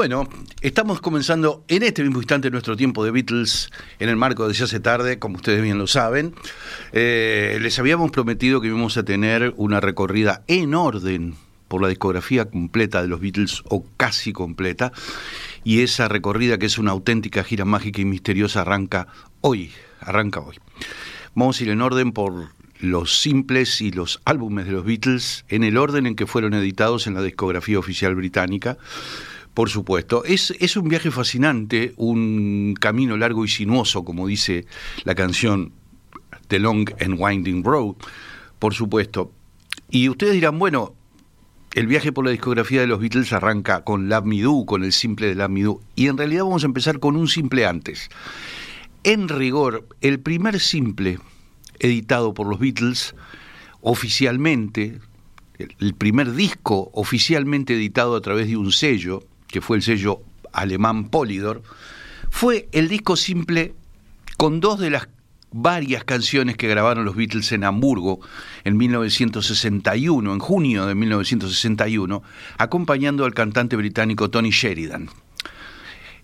Bueno, estamos comenzando en este mismo instante nuestro tiempo de Beatles en el marco de Se hace tarde, como ustedes bien lo saben. Eh, les habíamos prometido que íbamos a tener una recorrida en orden por la discografía completa de los Beatles o casi completa. Y esa recorrida, que es una auténtica gira mágica y misteriosa, arranca hoy. Arranca hoy. Vamos a ir en orden por los simples y los álbumes de los Beatles en el orden en que fueron editados en la discografía oficial británica. Por supuesto. Es, es un viaje fascinante, un camino largo y sinuoso, como dice la canción The Long and Winding Road, por supuesto. Y ustedes dirán, bueno, el viaje por la discografía de los Beatles arranca con Love Me Do, con el simple de Love Me Do, y en realidad vamos a empezar con un simple antes. En rigor, el primer simple editado por los Beatles oficialmente, el primer disco oficialmente editado a través de un sello, que fue el sello alemán Polydor, fue el disco simple con dos de las varias canciones que grabaron los Beatles en Hamburgo en 1961, en junio de 1961, acompañando al cantante británico Tony Sheridan.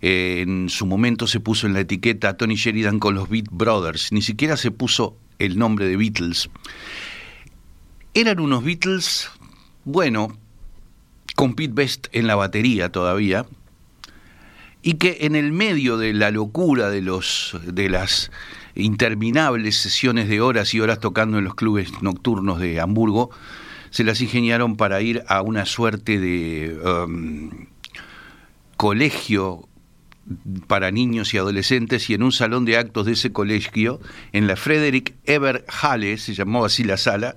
en su momento se puso en la etiqueta Tony Sheridan con los Beat Brothers, ni siquiera se puso el nombre de Beatles. Eran unos Beatles, bueno, con Pete Best en la batería todavía, y que en el medio de la locura de, los, de las interminables sesiones de horas y horas tocando en los clubes nocturnos de Hamburgo, se las ingeniaron para ir a una suerte de um, colegio para niños y adolescentes y en un salón de actos de ese colegio, en la Frederick Eber Halle, se llamaba así la sala,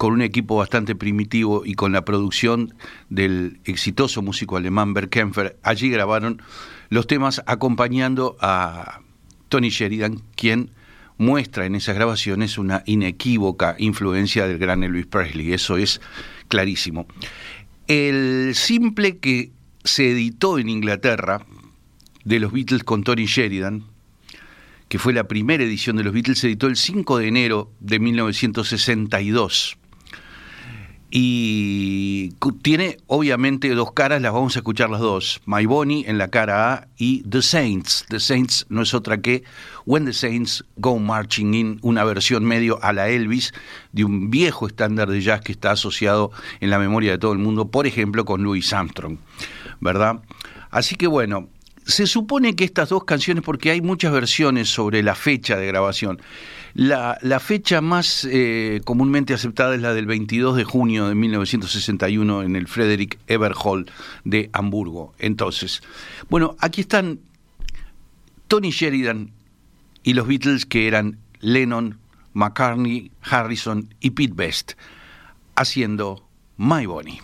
con un equipo bastante primitivo y con la producción del exitoso músico alemán Bert Kempfer. Allí grabaron los temas acompañando a Tony Sheridan, quien muestra en esas grabaciones una inequívoca influencia del gran Elvis Presley, eso es clarísimo. El simple que se editó en Inglaterra de los Beatles con Tony Sheridan, que fue la primera edición de los Beatles, se editó el 5 de enero de 1962 y tiene obviamente dos caras, las vamos a escuchar las dos. My Bonnie en la cara A y The Saints. The Saints no es otra que When the Saints Go Marching In, una versión medio a la Elvis de un viejo estándar de jazz que está asociado en la memoria de todo el mundo, por ejemplo con Louis Armstrong, ¿verdad? Así que bueno, se supone que estas dos canciones, porque hay muchas versiones sobre la fecha de grabación, la, fecha más eh, comúnmente aceptada es la del 22 de junio de 1961 en el Frederick Eber Hall de Hamburgo. Entonces, bueno, aquí están Tony Sheridan y los Beatles que eran Lennon, McCartney, Harrison y Pete Best haciendo My Bonnie.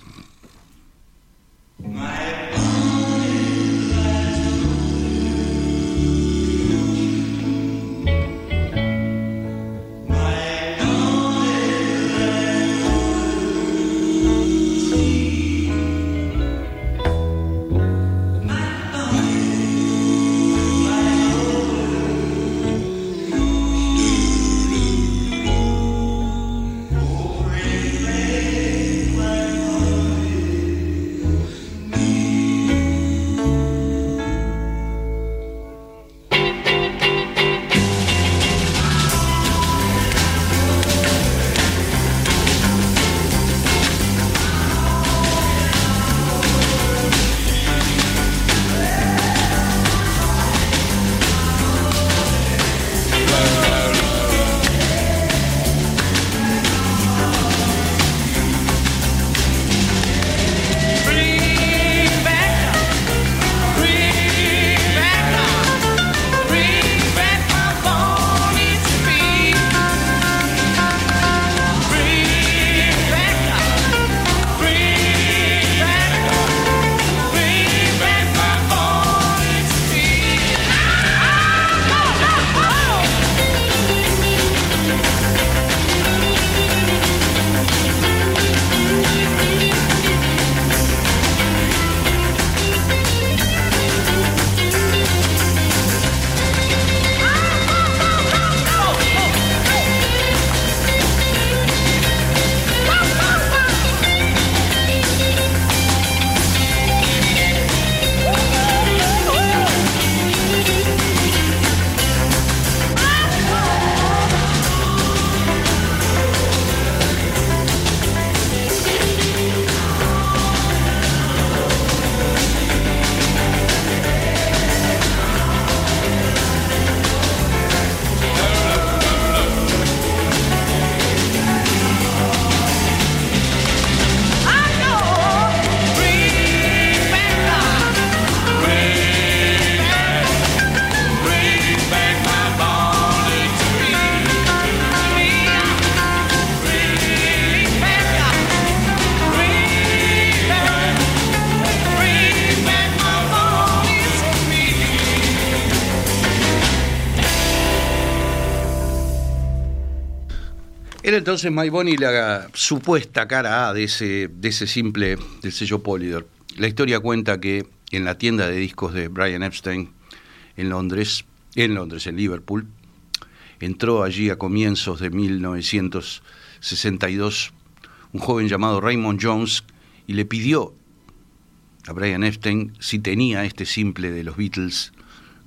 Entonces My Bonnie la supuesta cara A de ese, de ese simple del sello Polydor. La historia cuenta que en la tienda de discos de Brian Epstein en Londres, en Londres, en Liverpool, entró allí a comienzos de 1962 un joven llamado Raymond Jones y le pidió a Brian Epstein si tenía este simple de los Beatles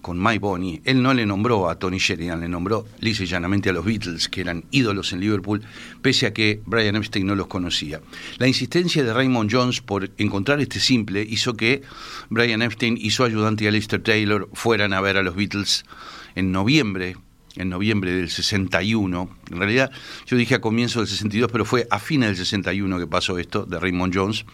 con My Bonnie. Él no le nombró a Tony Sheridan, le nombró lisa y llanamente a los Beatles, que eran ídolos en Liverpool, pese a que Brian Epstein no los conocía. La insistencia de Raymond Jones por encontrar este simple hizo que Brian Epstein y su ayudante Alistair Taylor fueran a ver a los Beatles en noviembre en noviembre del 61. En realidad, yo dije a comienzo del 62, pero fue a fines del 61 que pasó esto, de Raymond Jones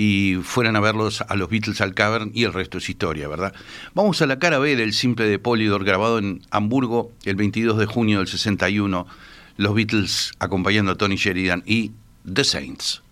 y fueran a verlos a los Beatles al Cavern y el resto es historia, ¿verdad? Vamos a la cara B del simple de Polydor grabado en Hamburgo el 22 de junio del 61, los Beatles acompañando a Tony Sheridan y The Saints.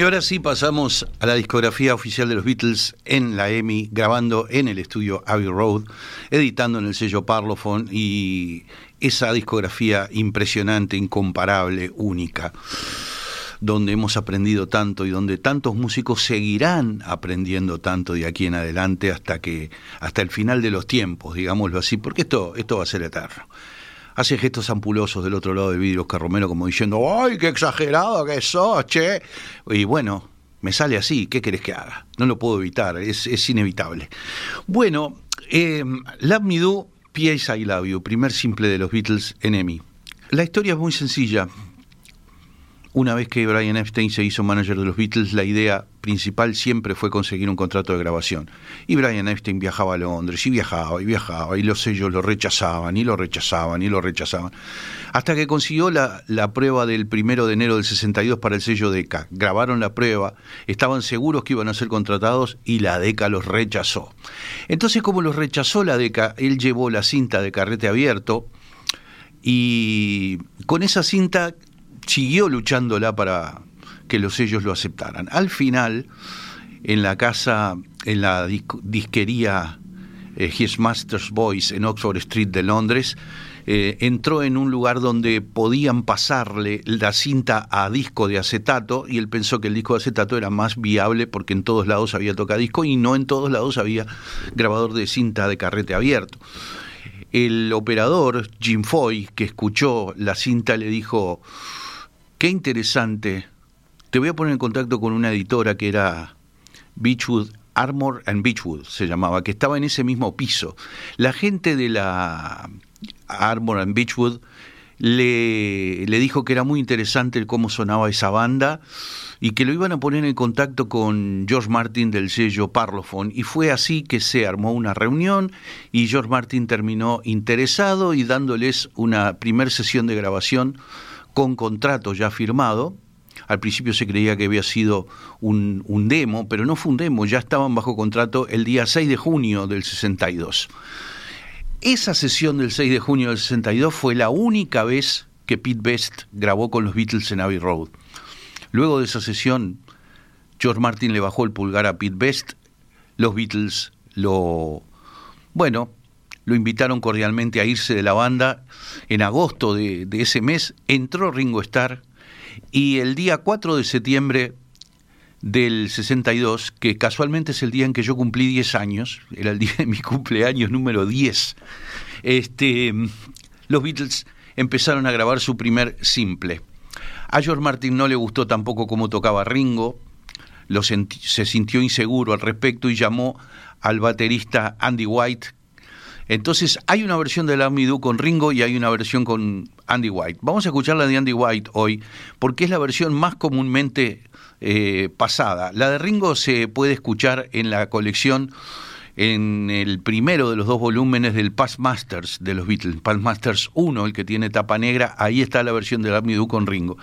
Y ahora sí pasamos a la discografía oficial de los Beatles en la EMI, grabando en el estudio Abbey Road, editando en el sello Parlophone y esa discografía impresionante, incomparable, única, donde hemos aprendido tanto y donde tantos músicos seguirán aprendiendo tanto de aquí en adelante hasta que hasta el final de los tiempos, digámoslo así, porque esto esto va a ser eterno hace gestos ampulosos del otro lado de vidrio Oscar Romero como diciendo, ¡ay, qué exagerado que sos, che! Y bueno, me sale así, ¿qué querés que haga? No lo puedo evitar, es, inevitable. Bueno, eh, Love Me Do. I You, primer simple de los Beatles, Enemy. la historia es muy sencilla. Una vez que Brian Epstein se hizo manager de los Beatles, la idea principal siempre fue conseguir un contrato de grabación. Y Brian Epstein viajaba a Londres, y viajaba, y viajaba, y los sellos lo rechazaban, y lo rechazaban, y lo rechazaban. Hasta que consiguió la, la prueba del primero de enero del 62 para el sello DECA. Grabaron la prueba, estaban seguros que iban a ser contratados, y la DECA los rechazó. Entonces, como los rechazó la DECA, él llevó la cinta de carrete abierto, y con esa cinta siguió luchándola para que los sellos lo aceptaran. Al final, en la casa, en la disquería eh, His Master's Voice en Oxford Street de Londres, eh, entró en un lugar donde podían pasarle la cinta a disco de acetato y él pensó que el disco de acetato era más viable porque en todos lados había tocadisco y no en todos lados había grabador de cinta de carrete abierto. El operador Jim Foy, que escuchó la cinta, le dijo, Qué interesante. Te voy a poner en contacto con una editora que era Beechwood Armor and Beechwood se llamaba, que estaba en ese mismo piso. La gente de la Armor and Beechwood le, dijo que era muy interesante cómo sonaba esa banda y que lo iban a poner en contacto con George Martin del sello Parlophone. Y fue así que se armó una reunión y George Martin terminó interesado y dándoles una primer sesión de grabación con contrato ya firmado. Al principio se creía que había sido un, demo, pero no fue un demo, ya estaban bajo contrato el día 6 de junio del 62. Esa sesión del 6 de junio del 62 fue la única vez que Pete Best grabó con los Beatles en Abbey Road. Luego de esa sesión, George Martin le bajó el pulgar a Pete Best, los Beatles lo, bueno, lo invitaron cordialmente a irse de la banda. En agosto de, ese mes entró Ringo Starr y el día 4 de septiembre del 62, que casualmente es el día en que yo cumplí 10 años, era el día de mi cumpleaños número 10, este, los Beatles empezaron a grabar su primer simple. A George Martin no le gustó tampoco cómo tocaba Ringo, lo se sintió inseguro al respecto y llamó al baterista Andy White, entonces, hay una versión de la Me con Ringo y hay una versión con Andy White. Vamos a escuchar la de Andy White hoy, porque es la versión más comúnmente eh, pasada. La de Ringo se puede escuchar en la colección en el primero de los dos volúmenes del Past Masters de los Beatles, Past Masters 1, el que tiene tapa negra, ahí está la versión de la Me con Ringo.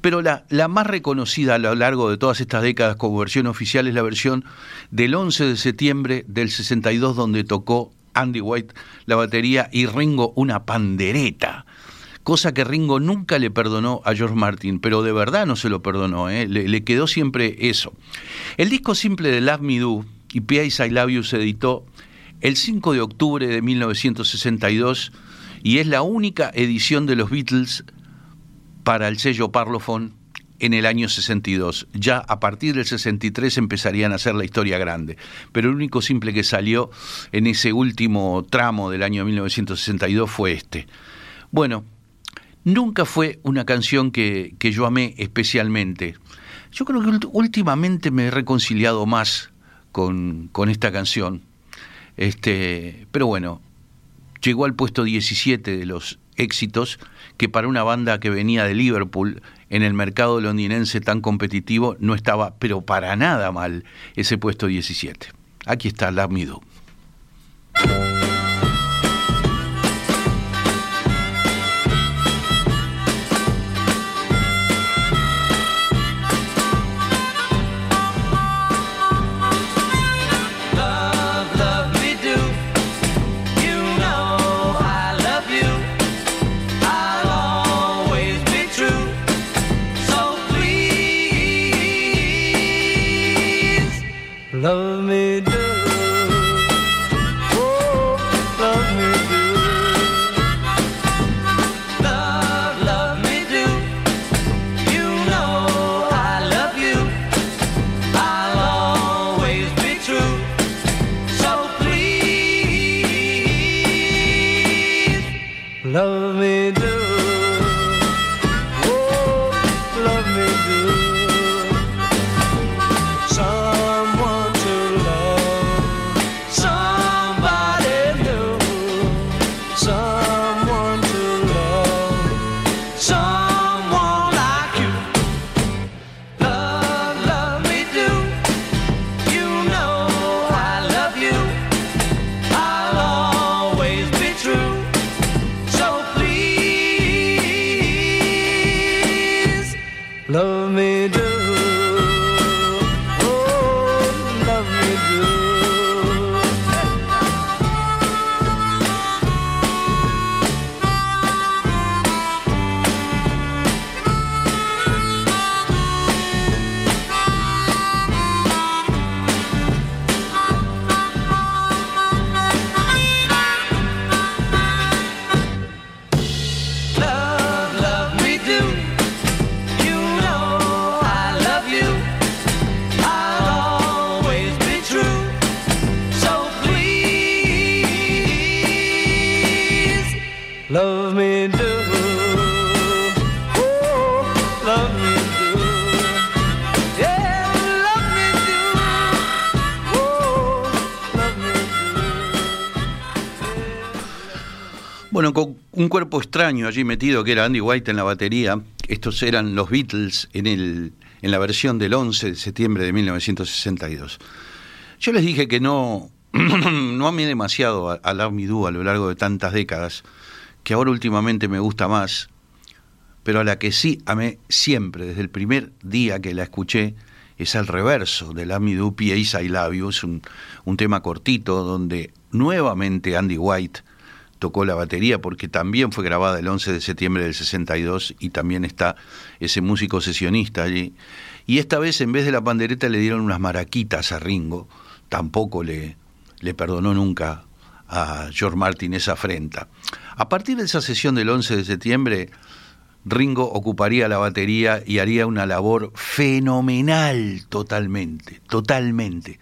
Pero la, la más reconocida a lo largo de todas estas décadas como versión oficial es la versión del 11 de septiembre del 62, donde tocó Andy White la batería y Ringo una pandereta. Cosa que Ringo nunca le perdonó a George Martin, pero de verdad no se lo perdonó, ¿eh? le, quedó siempre eso. El disco simple de Love Me Do y P.I.S. I Love se editó el 5 de octubre de 1962 y es la única edición de los Beatles para el sello Parlophone en el año 62. Ya a partir del 63 empezarían a hacer la historia grande. Pero el único simple que salió en ese último tramo del año 1962 fue este. Bueno, nunca fue una canción que, que yo amé especialmente. Yo creo que últimamente me he reconciliado más con, con esta canción. Este, pero bueno, llegó al puesto 17 de los éxitos que para una banda que venía de Liverpool en el mercado londinense tan competitivo no estaba, pero para nada mal, ese puesto 17. Aquí está love me. Cuerpo extraño allí metido que era Andy White en la batería, estos eran los Beatles en, el, en la versión del 11 de septiembre de 1962. Yo les dije que no, no amé demasiado a, a Love Me a lo largo de tantas décadas, que ahora últimamente me gusta más, pero a la que sí amé siempre, desde el primer día que la escuché, es el reverso de Love Me Do, P.A.'s I Love You, es un, un tema cortito donde nuevamente Andy White tocó la batería porque también fue grabada el 11 de septiembre del 62 y también está ese músico sesionista allí. Y esta vez en vez de la pandereta le dieron unas maraquitas a Ringo, tampoco le, le perdonó nunca a George Martin esa afrenta. A partir de esa sesión del 11 de septiembre, Ringo ocuparía la batería y haría una labor fenomenal totalmente, totalmente.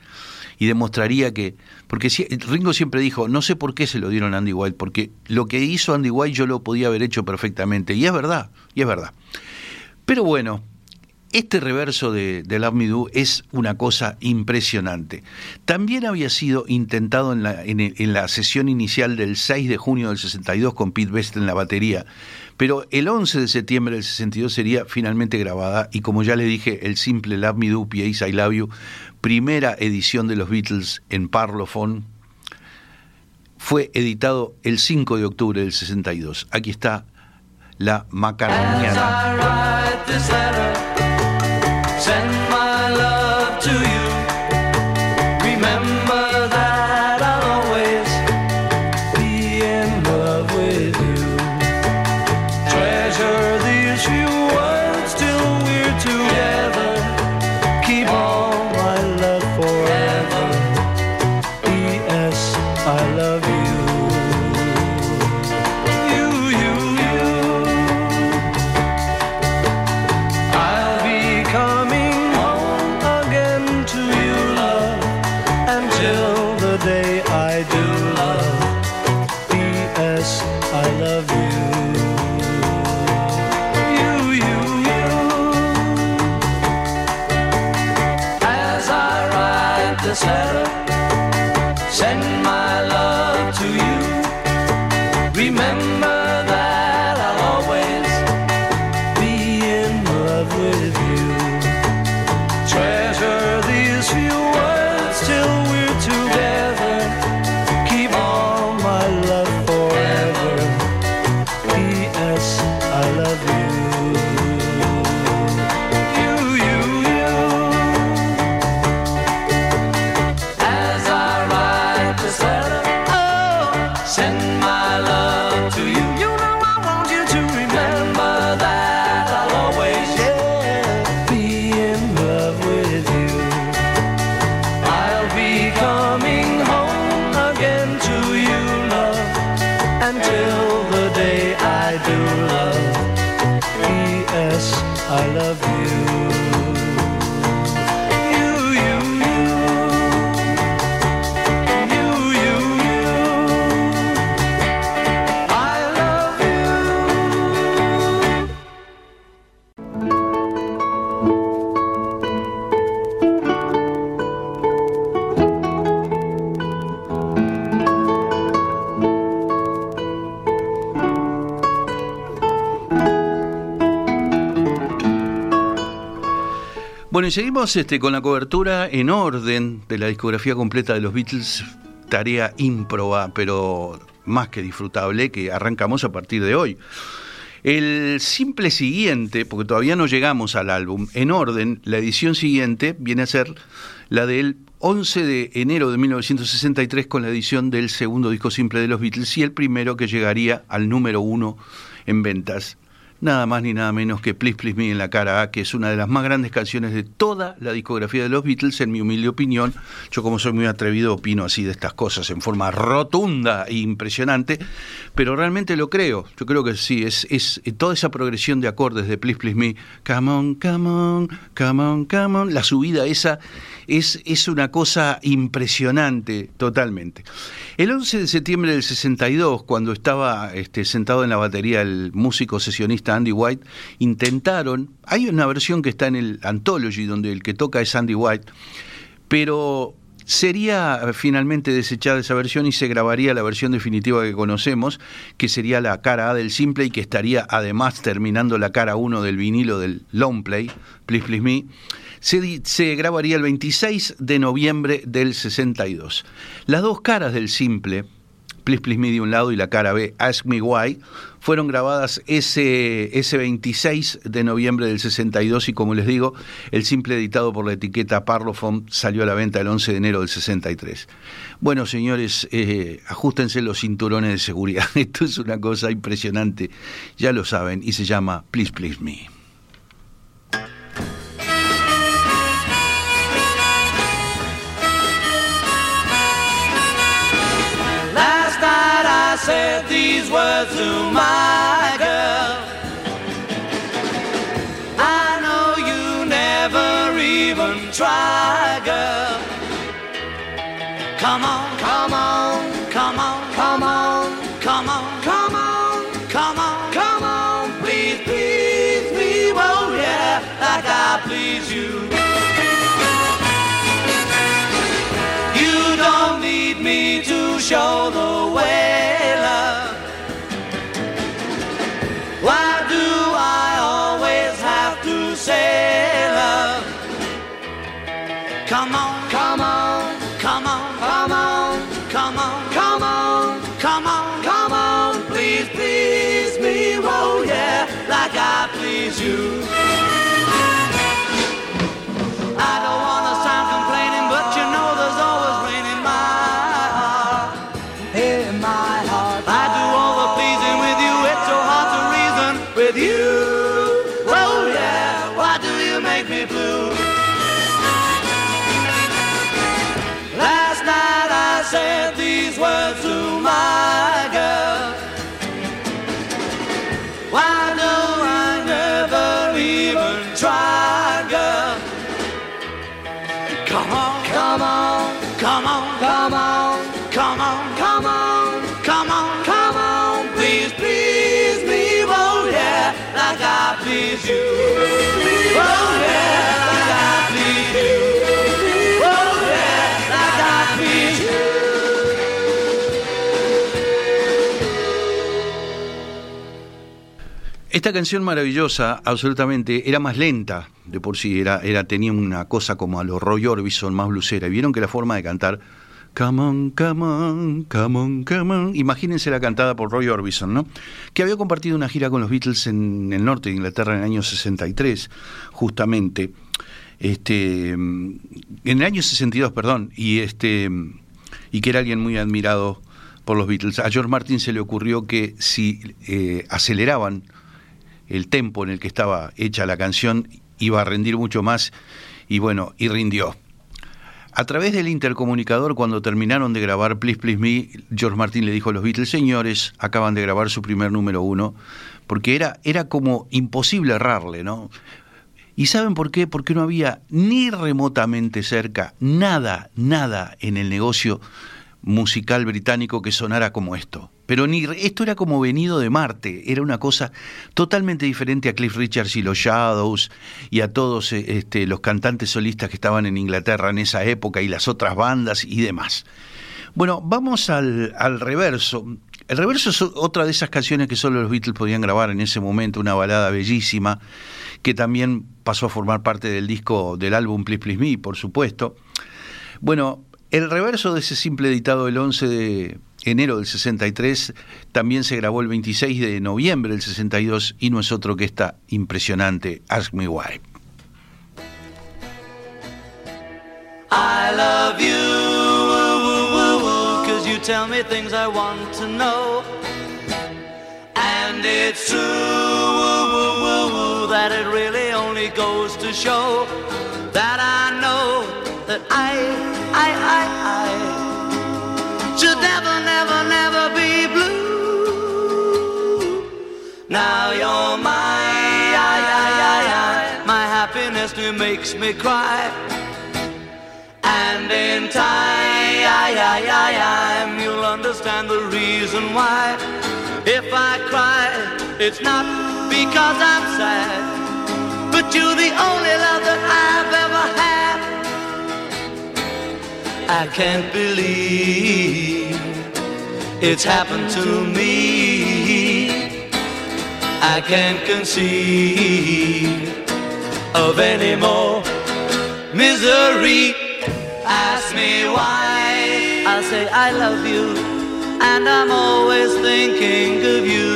Y demostraría que, porque Ringo siempre dijo, no sé por qué se lo dieron a Andy White, porque lo que hizo Andy White yo lo podía haber hecho perfectamente. Y es verdad, y es verdad. Pero bueno, este reverso de, de Love Me Do es una cosa impresionante. También había sido intentado en la, en, la sesión inicial del 6 de junio del 62 con Pete Best en la batería, pero el 11 de septiembre del 62 sería finalmente grabada y como ya le dije, el simple Love Me Do, P.A.'s I Love You, primera edición de los Beatles en Parlophone, fue editado el 5 de octubre del 62. Aquí está la macaroniana. better. Seguimos este, con la cobertura en orden de la discografía completa de los Beatles, tarea ímproba, pero más que disfrutable, que arrancamos a partir de hoy. El simple siguiente, porque todavía no llegamos al álbum, en orden, la edición siguiente viene a ser la del 11 de enero de 1963 con la edición del segundo disco simple de los Beatles y el primero que llegaría al número uno en ventas nada más ni nada menos que Please Please Me en la cara A, que es una de las más grandes canciones de toda la discografía de los Beatles, en mi humilde opinión. Yo como soy muy atrevido opino así de estas cosas en forma rotunda e impresionante, pero realmente lo creo. Yo creo que sí, es, es toda esa progresión de acordes de Please Please Me, come on, come on, come on, come on, la subida esa es, es una cosa impresionante totalmente. El 11 de septiembre del 62, cuando estaba este, sentado en la batería el músico sesionista Andy White, intentaron, hay una versión que está en el Anthology donde el que toca es Andy White, pero Sería finalmente desechada esa versión y se grabaría la versión definitiva que conocemos, que sería la cara A del simple y que estaría además terminando la cara 1 del vinilo del long play, Please Please Me. Se, se grabaría el 26 de noviembre del 62. Las dos caras del simple, Please Please Me de un lado y la cara B, Ask Me Why, fueron grabadas ese, ese 26 de noviembre del 62 y como les digo, el simple editado por la etiqueta Parlophone salió a la venta el 11 de enero del 63. Bueno, señores, eh, ajustense los cinturones de seguridad. Esto es una cosa impresionante, ya lo saben, y se llama Please Please Me. Said these words to my girl. I know you never even try, girl. Come on, come on, come on, come on, Esta canción maravillosa, absolutamente, era más lenta de por sí, era, era, tenía una cosa como a los Roy Orbison, más blusera. Y vieron que la forma de cantar, come on, come on, come on, come on, imagínense la cantada por Roy Orbison, ¿no? Que había compartido una gira con los Beatles en el norte de Inglaterra en el año 63, justamente. Este, en el año 62, perdón, y este y que era alguien muy admirado por los Beatles. A George Martin se le ocurrió que si eh, aceleraban el tempo en el que estaba hecha la canción iba a rendir mucho más y bueno, y rindió. A través del intercomunicador, cuando terminaron de grabar Please Please Me, George Martin le dijo a los Beatles, señores, acaban de grabar su primer número uno, porque era, era como imposible errarle, ¿no? ¿Y saben por qué? Porque no había ni remotamente cerca nada, nada en el negocio musical británico que sonara como esto. Pero ni esto era como venido de Marte, era una cosa totalmente diferente a Cliff Richards y los Shadows y a todos este, los cantantes solistas que estaban en Inglaterra en esa época y las otras bandas y demás. Bueno, vamos al, al reverso. El reverso es otra de esas canciones que solo los Beatles podían grabar en ese momento, una balada bellísima, que también pasó a formar parte del disco del álbum Please Please Me, por supuesto. Bueno, el reverso de ese simple editado el 11 de enero del 63 también se grabó el 26 de noviembre del 62 y no es otro que esta impresionante Ask Me Why. I love you, cause you tell me things I want to know. And it's true, that it really only goes to show that I know that I, I, I, I should never, never, never be blue. Now you're my, I, I, I, I, my happiness that makes me cry. And in time, I, I, I, I, you'll understand the reason why. If I cry, it's not because I'm sad, but you're the only love that I've I can't believe it's happened to me. I can't conceive of any more misery. Ask me why. I say I love you, and I'm always thinking of you.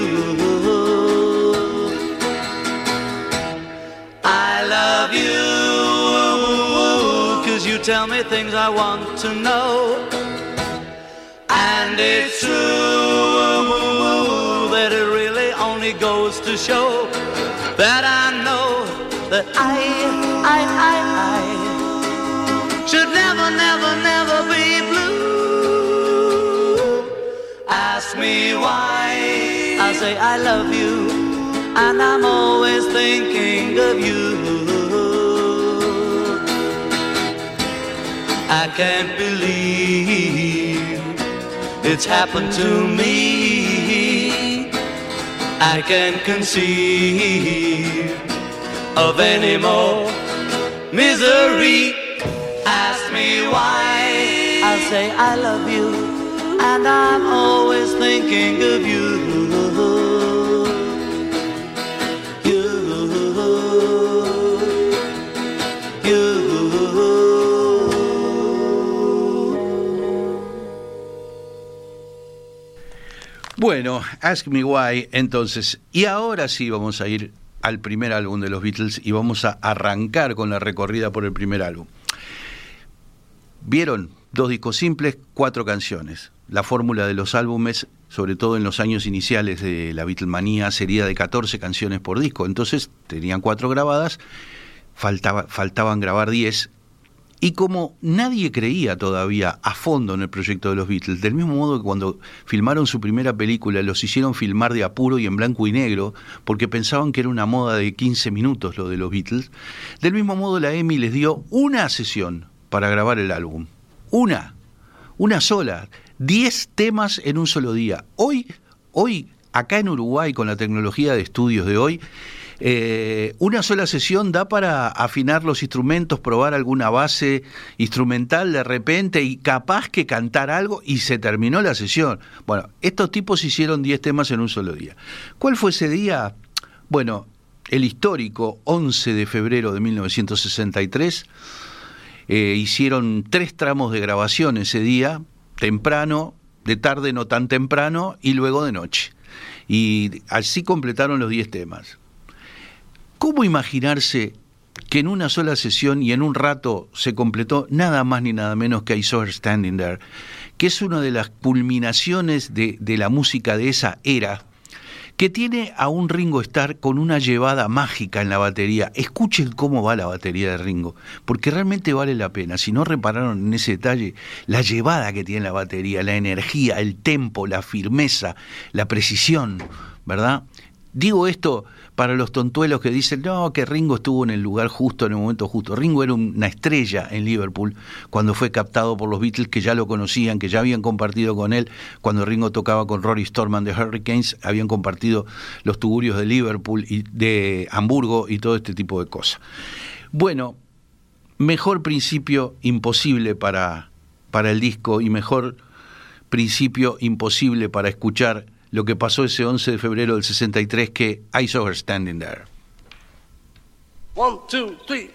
I love you tell me things I want to know. And it's true that it really only goes to show that I know that I, I, I, I should never, never, never be blue. Ask me why. I say I love you, and I'm always thinking of you. I can't believe it's happened to me. I can't conceive of any more misery. Ask me why. I'll say I love you, and I'm always thinking of you. Bueno, Ask Me Why, entonces, y ahora sí vamos a ir al primer álbum de los Beatles y vamos a arrancar con la recorrida por el primer álbum. Vieron, dos discos simples, cuatro canciones. La fórmula de los álbumes, sobre todo en los años iniciales de la Beatlemanía, sería de 14 canciones por disco. Entonces tenían cuatro grabadas, faltaba, faltaban grabar 10 y como nadie creía todavía a fondo en el proyecto de los Beatles, del mismo modo que cuando filmaron su primera película los hicieron filmar de apuro y en blanco y negro, porque pensaban que era una moda de 15 minutos lo de los Beatles, del mismo modo la EMI les dio una sesión para grabar el álbum. Una, una sola, 10 temas en un solo día. Hoy, hoy, acá en Uruguay, con la tecnología de estudios de hoy, eh, una sola sesión da para afinar los instrumentos, probar alguna base instrumental de repente y capaz que cantar algo y se terminó la sesión. Bueno, estos tipos hicieron 10 temas en un solo día. ¿Cuál fue ese día? Bueno, el histórico 11 de febrero de 1963. Eh, hicieron tres tramos de grabación ese día, temprano, de tarde no tan temprano y luego de noche. Y así completaron los 10 temas. ¿Cómo imaginarse que en una sola sesión y en un rato se completó nada más ni nada menos que I Saw Her Standing There, que es una de las culminaciones de, de la música de esa era, que tiene a un Ringo Starr con una llevada mágica en la batería. Escuchen cómo va la batería de Ringo, porque realmente vale la pena. Si no repararon en ese detalle, la llevada que tiene la batería, la energía, el tempo, la firmeza, la precisión, ¿verdad? Digo esto para los tontuelos que dicen, no, que Ringo estuvo en el lugar justo, en el momento justo. Ringo era una estrella en Liverpool cuando fue captado por los Beatles, que ya lo conocían, que ya habían compartido con él. Cuando Ringo tocaba con Rory Storman de Hurricanes, habían compartido los tugurios de Liverpool y de Hamburgo y todo este tipo de cosas. Bueno, mejor principio imposible para, para el disco y mejor principio imposible para escuchar lo que pasó ese 11 de febrero del 63 que I Saw Her Standing There. One, two, three,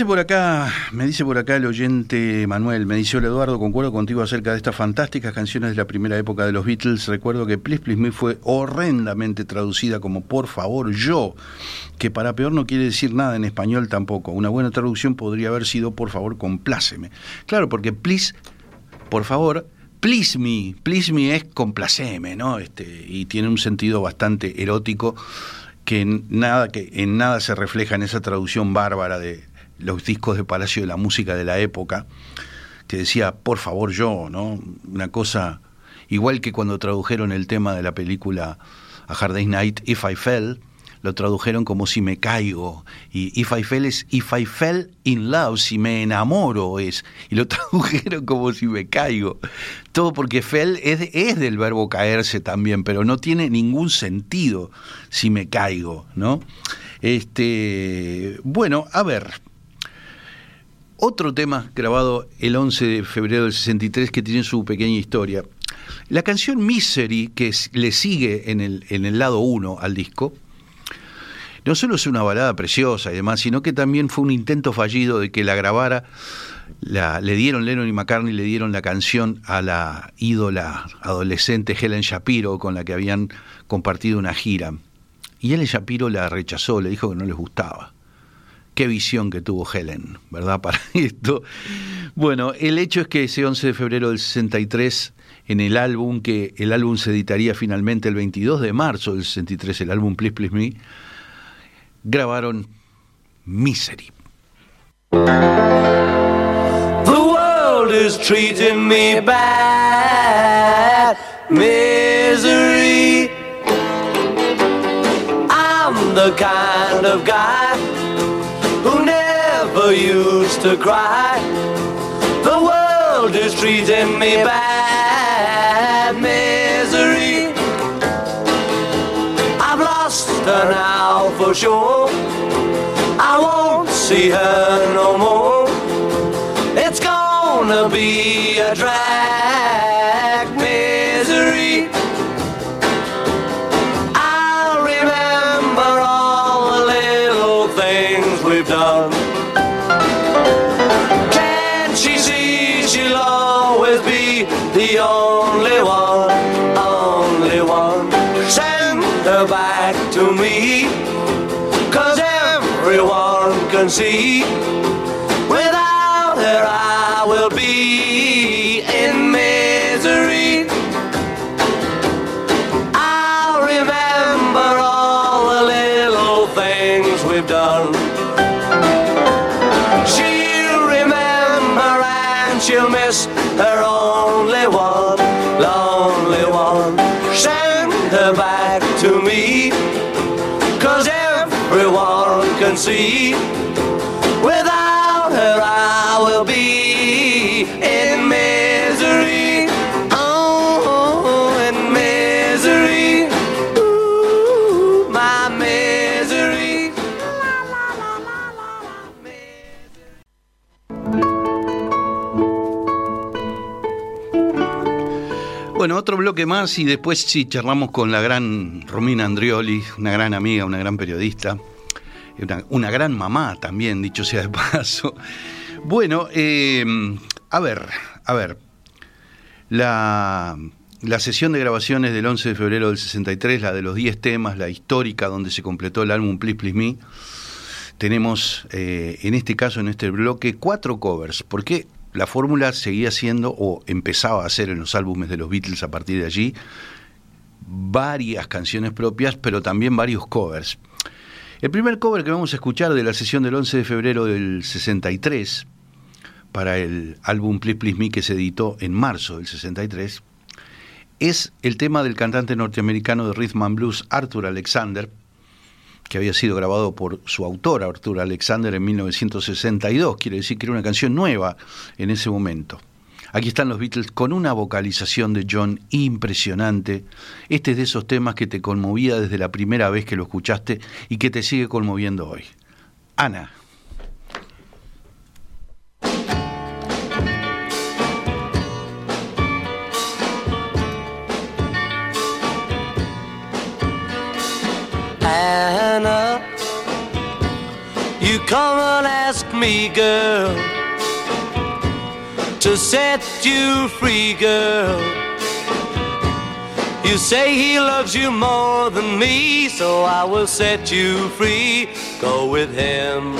dice por acá, me dice por acá el oyente Manuel, me dice, hola Eduardo, concuerdo contigo acerca de estas fantásticas canciones de la primera época de los Beatles. Recuerdo que Please Please Me fue horrendamente traducida como Por favor yo, que para peor no quiere decir nada en español tampoco. Una buena traducción podría haber sido Por favor compláceme. Claro, porque Please, por favor, Please me, please me es complaceme, ¿no? Este, y tiene un sentido bastante erótico que nada, que en nada se refleja en esa traducción bárbara de los discos de Palacio de la Música de la época, que decía, por favor yo, ¿no? Una cosa, igual que cuando tradujeron el tema de la película A Hard Day's Night, If I Fell, lo tradujeron como si me caigo, y If I Fell es If I Fell in Love, si me enamoro es, y lo tradujeron como si me caigo. Todo porque fell es, es del verbo caerse también, pero no tiene ningún sentido si me caigo, ¿no? Este, bueno, a ver, otro tema grabado el 11 de febrero del 63 que tiene su pequeña historia. La canción Misery, que le sigue en el, en el lado 1 al disco, no solo es una balada preciosa y demás, sino que también fue un intento fallido de que la grabara, la, le dieron Lennon y McCartney, le dieron la canción a la ídola adolescente Helen Shapiro, con la que habían compartido una gira. Y Helen Shapiro la rechazó, le dijo que no les gustaba qué visión que tuvo Helen, ¿verdad? Para esto. Bueno, el hecho es que ese 11 de febrero del 63, en el álbum, que el álbum se editaría finalmente el 22 de marzo del 63, el álbum Please Please Me, grabaron Misery. The world is treating me bad. Misery. I'm the kind of guy used to cry. The world is treating me bad. Misery. I've lost her now for sure. I won't see her no more. It's gonna be a drag see otro bloque más y después sí charlamos con la gran Romina Andrioli, una gran amiga, una gran periodista, una, una gran mamá también, dicho sea de paso. Bueno, eh, a ver, a ver, la, la sesión de grabaciones del 11 de febrero del 63, la de los 10 temas, la histórica donde se completó el álbum Please Please Me, tenemos eh, en este caso, en este bloque, cuatro covers, porque la fórmula seguía siendo, o empezaba a ser en los álbumes de los Beatles a partir de allí, varias canciones propias, pero también varios covers. El primer cover que vamos a escuchar de la sesión del 11 de febrero del 63, para el álbum Please Please Me que se editó en marzo del 63, es el tema del cantante norteamericano de Rhythm and Blues Arthur Alexander, que había sido grabado por su autor, Arthur Alexander, en 1962. Quiere decir que era una canción nueva en ese momento. Aquí están los Beatles con una vocalización de John impresionante. Este es de esos temas que te conmovía desde la primera vez que lo escuchaste y que te sigue conmoviendo hoy. Ana. Hannah. You come and ask me, girl, to set you free, girl. You say he loves you more than me, so I will set you free. Go with him.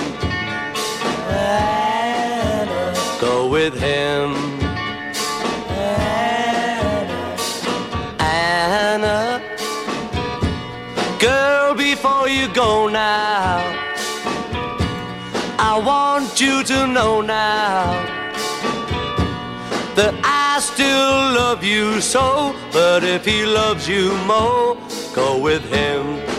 Go with him. Before you go now, I want you to know now that I still love you so. But if he loves you more, go with him.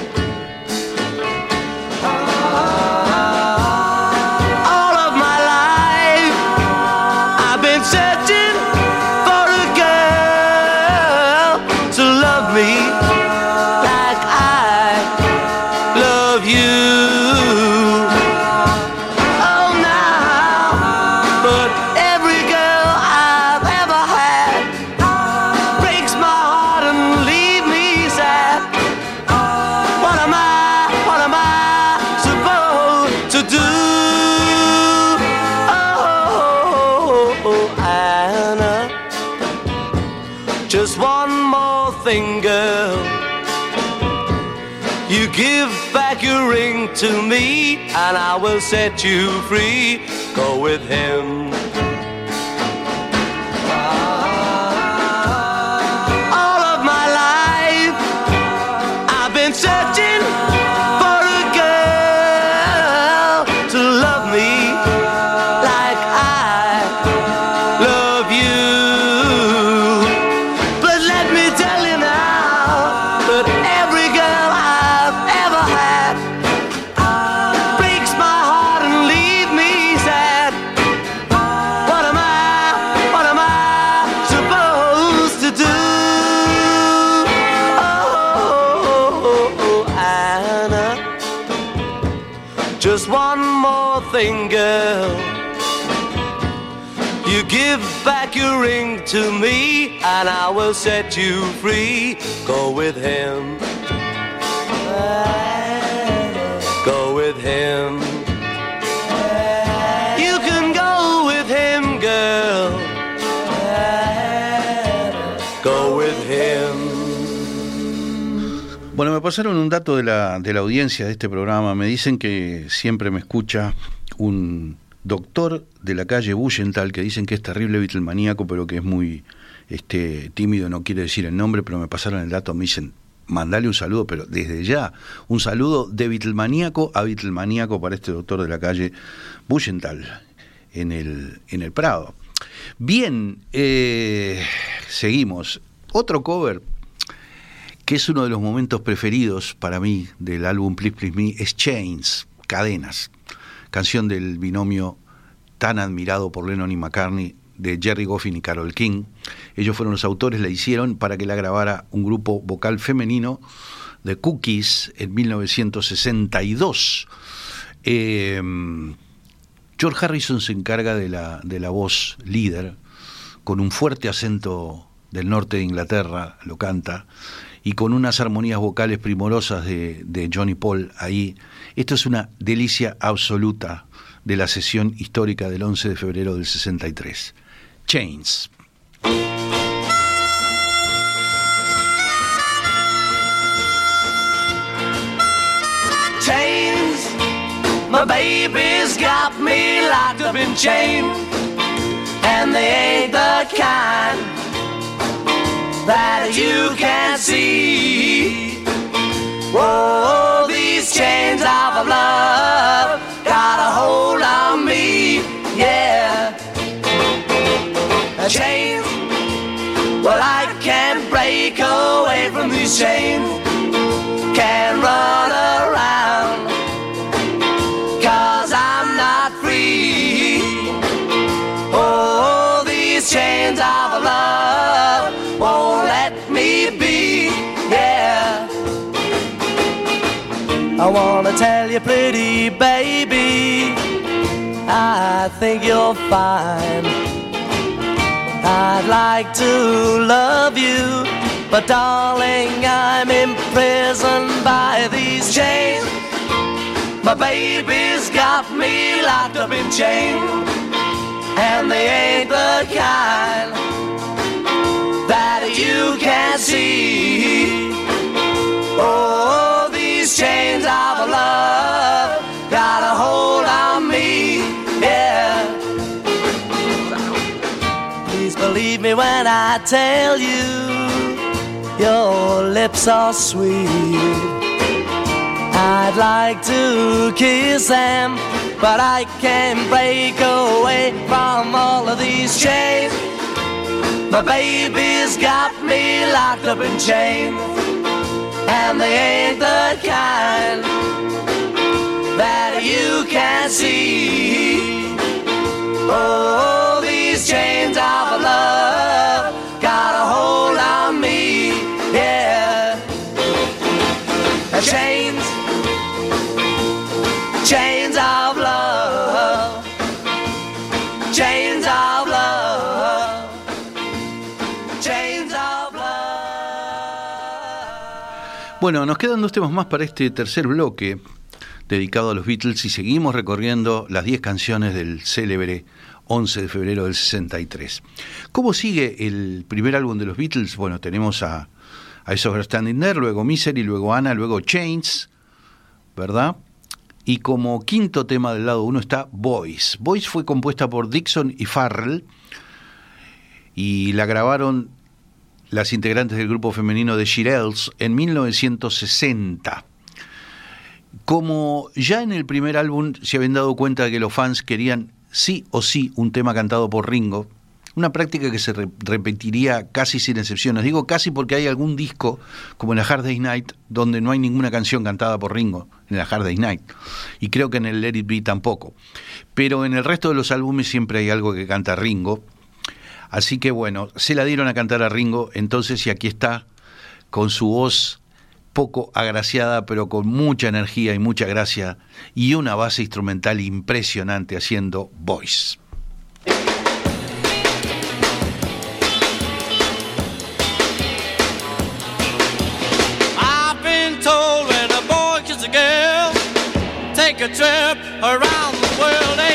Set you free. Go with him. Just one more thing, girl. You give back your ring to me, and I will set you free. Go with him. Go Bueno, me pasaron un dato de la, de la audiencia de este programa. Me dicen que siempre me escucha un doctor de la calle Bullental que dicen que es terrible Beatlemaníaco, pero que es muy este, tímido, no quiere decir el nombre, pero me pasaron el dato, me dicen, mandale un saludo, pero desde ya, un saludo de Beatlemaníaco a Beatlemaníaco para este doctor de la calle Bullental en el, en el Prado. Bien, eh, seguimos. Otro cover que es uno de los momentos preferidos para mí del álbum Please Please Me, es Chains, Cadenas, canción del binomio tan admirado por Lennon y McCartney de Jerry Goffin y Carol King. Ellos fueron los autores, la hicieron para que la grabara un grupo vocal femenino de Cookies en 1962. Eh, George Harrison se encarga de la, de la voz líder, con un fuerte acento del norte de Inglaterra, lo canta, y con unas armonías vocales primorosas de, Johnny Paul ahí. Esto es una delicia absoluta de la sesión histórica del 11 de febrero del 63. Chains. chains. My baby's got me locked up in chains, and they ain't the kind that you can see. Whoa, these chains of love got a hold on me, yeah. Chains, well I can't break away from these chains can't run tell you pretty baby I think you're fine I'd like to love you, but darling, I'm imprisoned by these chains. My baby's got me locked up in chains, and they ain't the kind that you can see. Oh, these chains of love got a hold on me, yeah. Please believe me when I tell you your lips are sweet. I'd like to kiss them, but I can't break away from all of these chains. My baby's got me locked up in chains, and they ain't the kind that you can see. Oh, these chains of love got a hold on me, yeah. Chains, chains Bueno, nos quedan dos temas más para este tercer bloque dedicado a los Beatles y seguimos recorriendo las 10 canciones del célebre 11 de febrero del 63. ¿Cómo sigue el primer álbum de los Beatles? Bueno, tenemos a, a Esos Standing There, luego Misery, luego Anna, luego Chains, ¿verdad? Y como quinto tema del lado 1 está Boys. Boys fue compuesta por Dixon y Farrell y la grabaron las integrantes del grupo femenino de Shirelles en 1960. Como ya en el primer álbum se habían dado cuenta de que los fans querían sí o sí un tema cantado por Ringo, una práctica que se re- repetiría casi sin excepciones. Digo casi porque hay algún disco, como en la Hard Day's Night, donde no hay ninguna canción cantada por Ringo, en la Hard Day's Night. Y creo que en el Let It Be tampoco. Pero en el resto de los álbumes siempre hay algo que canta Ringo. Así que bueno, se la dieron a cantar a Ringo, entonces y aquí está con su voz poco agraciada, pero con mucha energía y mucha gracia, y una base instrumental impresionante haciendo voice. A trip around the world.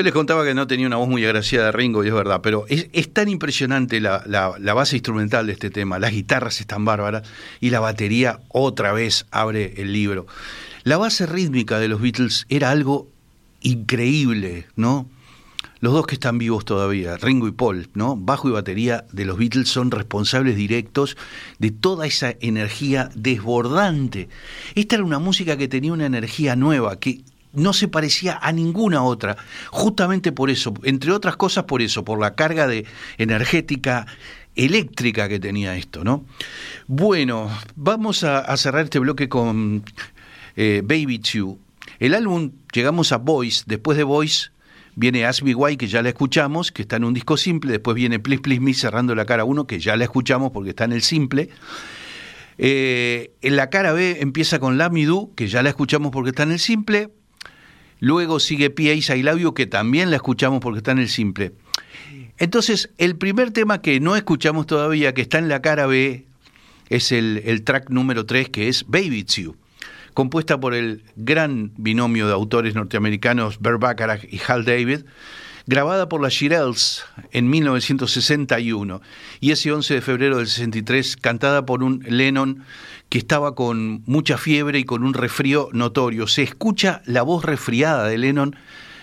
Yo les contaba que no tenía una voz muy agraciada Ringo, y es verdad, pero es, tan impresionante la, la- la base instrumental de este tema, las guitarras están bárbaras y la batería otra vez abre el libro. La base rítmica de los Beatles era algo increíble, ¿no? los dos que están vivos todavía, Ringo y Paul, ¿no? Bajo y batería de los Beatles son responsables directos de toda esa energía desbordante. Esta era una música que tenía una energía nueva, que no se parecía a ninguna otra, justamente por eso, entre otras cosas por eso, por la carga de energética eléctrica que tenía esto, ¿no? Bueno, vamos a, cerrar este bloque con eh, Baby Two. El álbum, llegamos a Voice, después de Voice viene Ask Me Why, que ya la escuchamos, que está en un disco simple, después viene Please Please Me cerrando la cara 1, que ya la escuchamos porque está en el simple. Eh, en la cara B empieza con Me Do, que ya la escuchamos porque está en el simple. Luego sigue P.A. I Love You, que también la escuchamos porque está en el simple. Entonces, el primer tema que no escuchamos todavía, que está en la cara B, es el, el track número 3, que es Baby It's You, compuesta por el gran binomio de autores norteamericanos Bert Bacharach y Hal David, grabada por las Shirelles en 1961 y ese 11 de febrero del 63 cantada por un Lennon que estaba con mucha fiebre y con un resfrío notorio. Se escucha la voz resfriada de Lennon,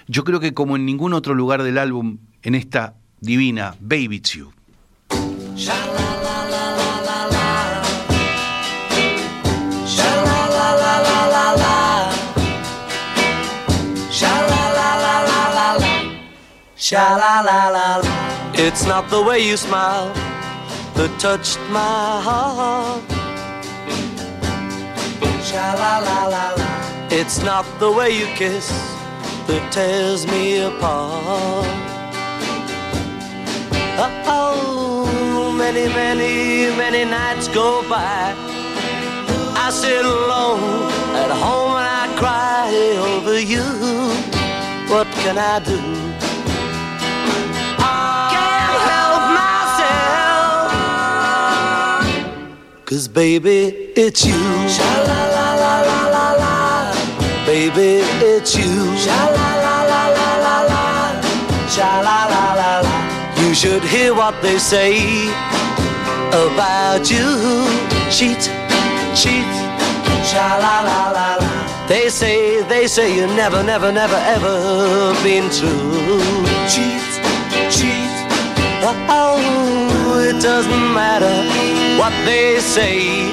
yo creo que como en ningún otro lugar del álbum, en esta divina Baby It's You. Sha la la la. It's not the way you smile that touched my heart. Sha la la la la. It's not the way you kiss that tears me apart. Oh, many, many, many nights go by. I sit alone at home and I cry over you. What can I do? Cause baby, it's you. Sha la la la la la la. Baby, it's you. Sha la la la la la la. Sha la la la la. You should hear what they say about you. Cheat, cheat. Sha la la la la. They say, they say you never, never, never, ever been true. Cheat, cheat. Oh, it doesn't matter what they say.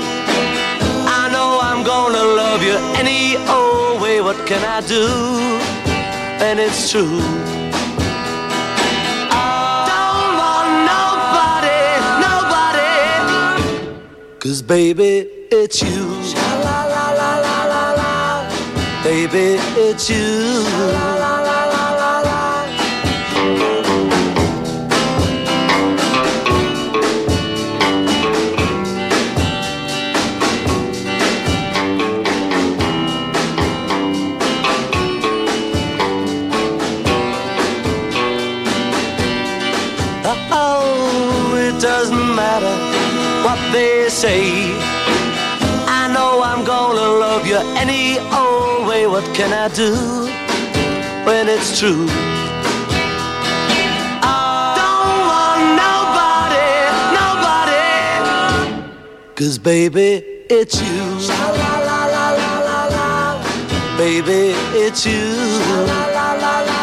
I know I'm gonna love you any old way. What can I do? And it's true. Don't want nobody, nobody. Cause baby, it's you. Baby, it's you. What can I do when it's true? I don't want nobody, nobody. Cause baby, it's you. Baby, it's you.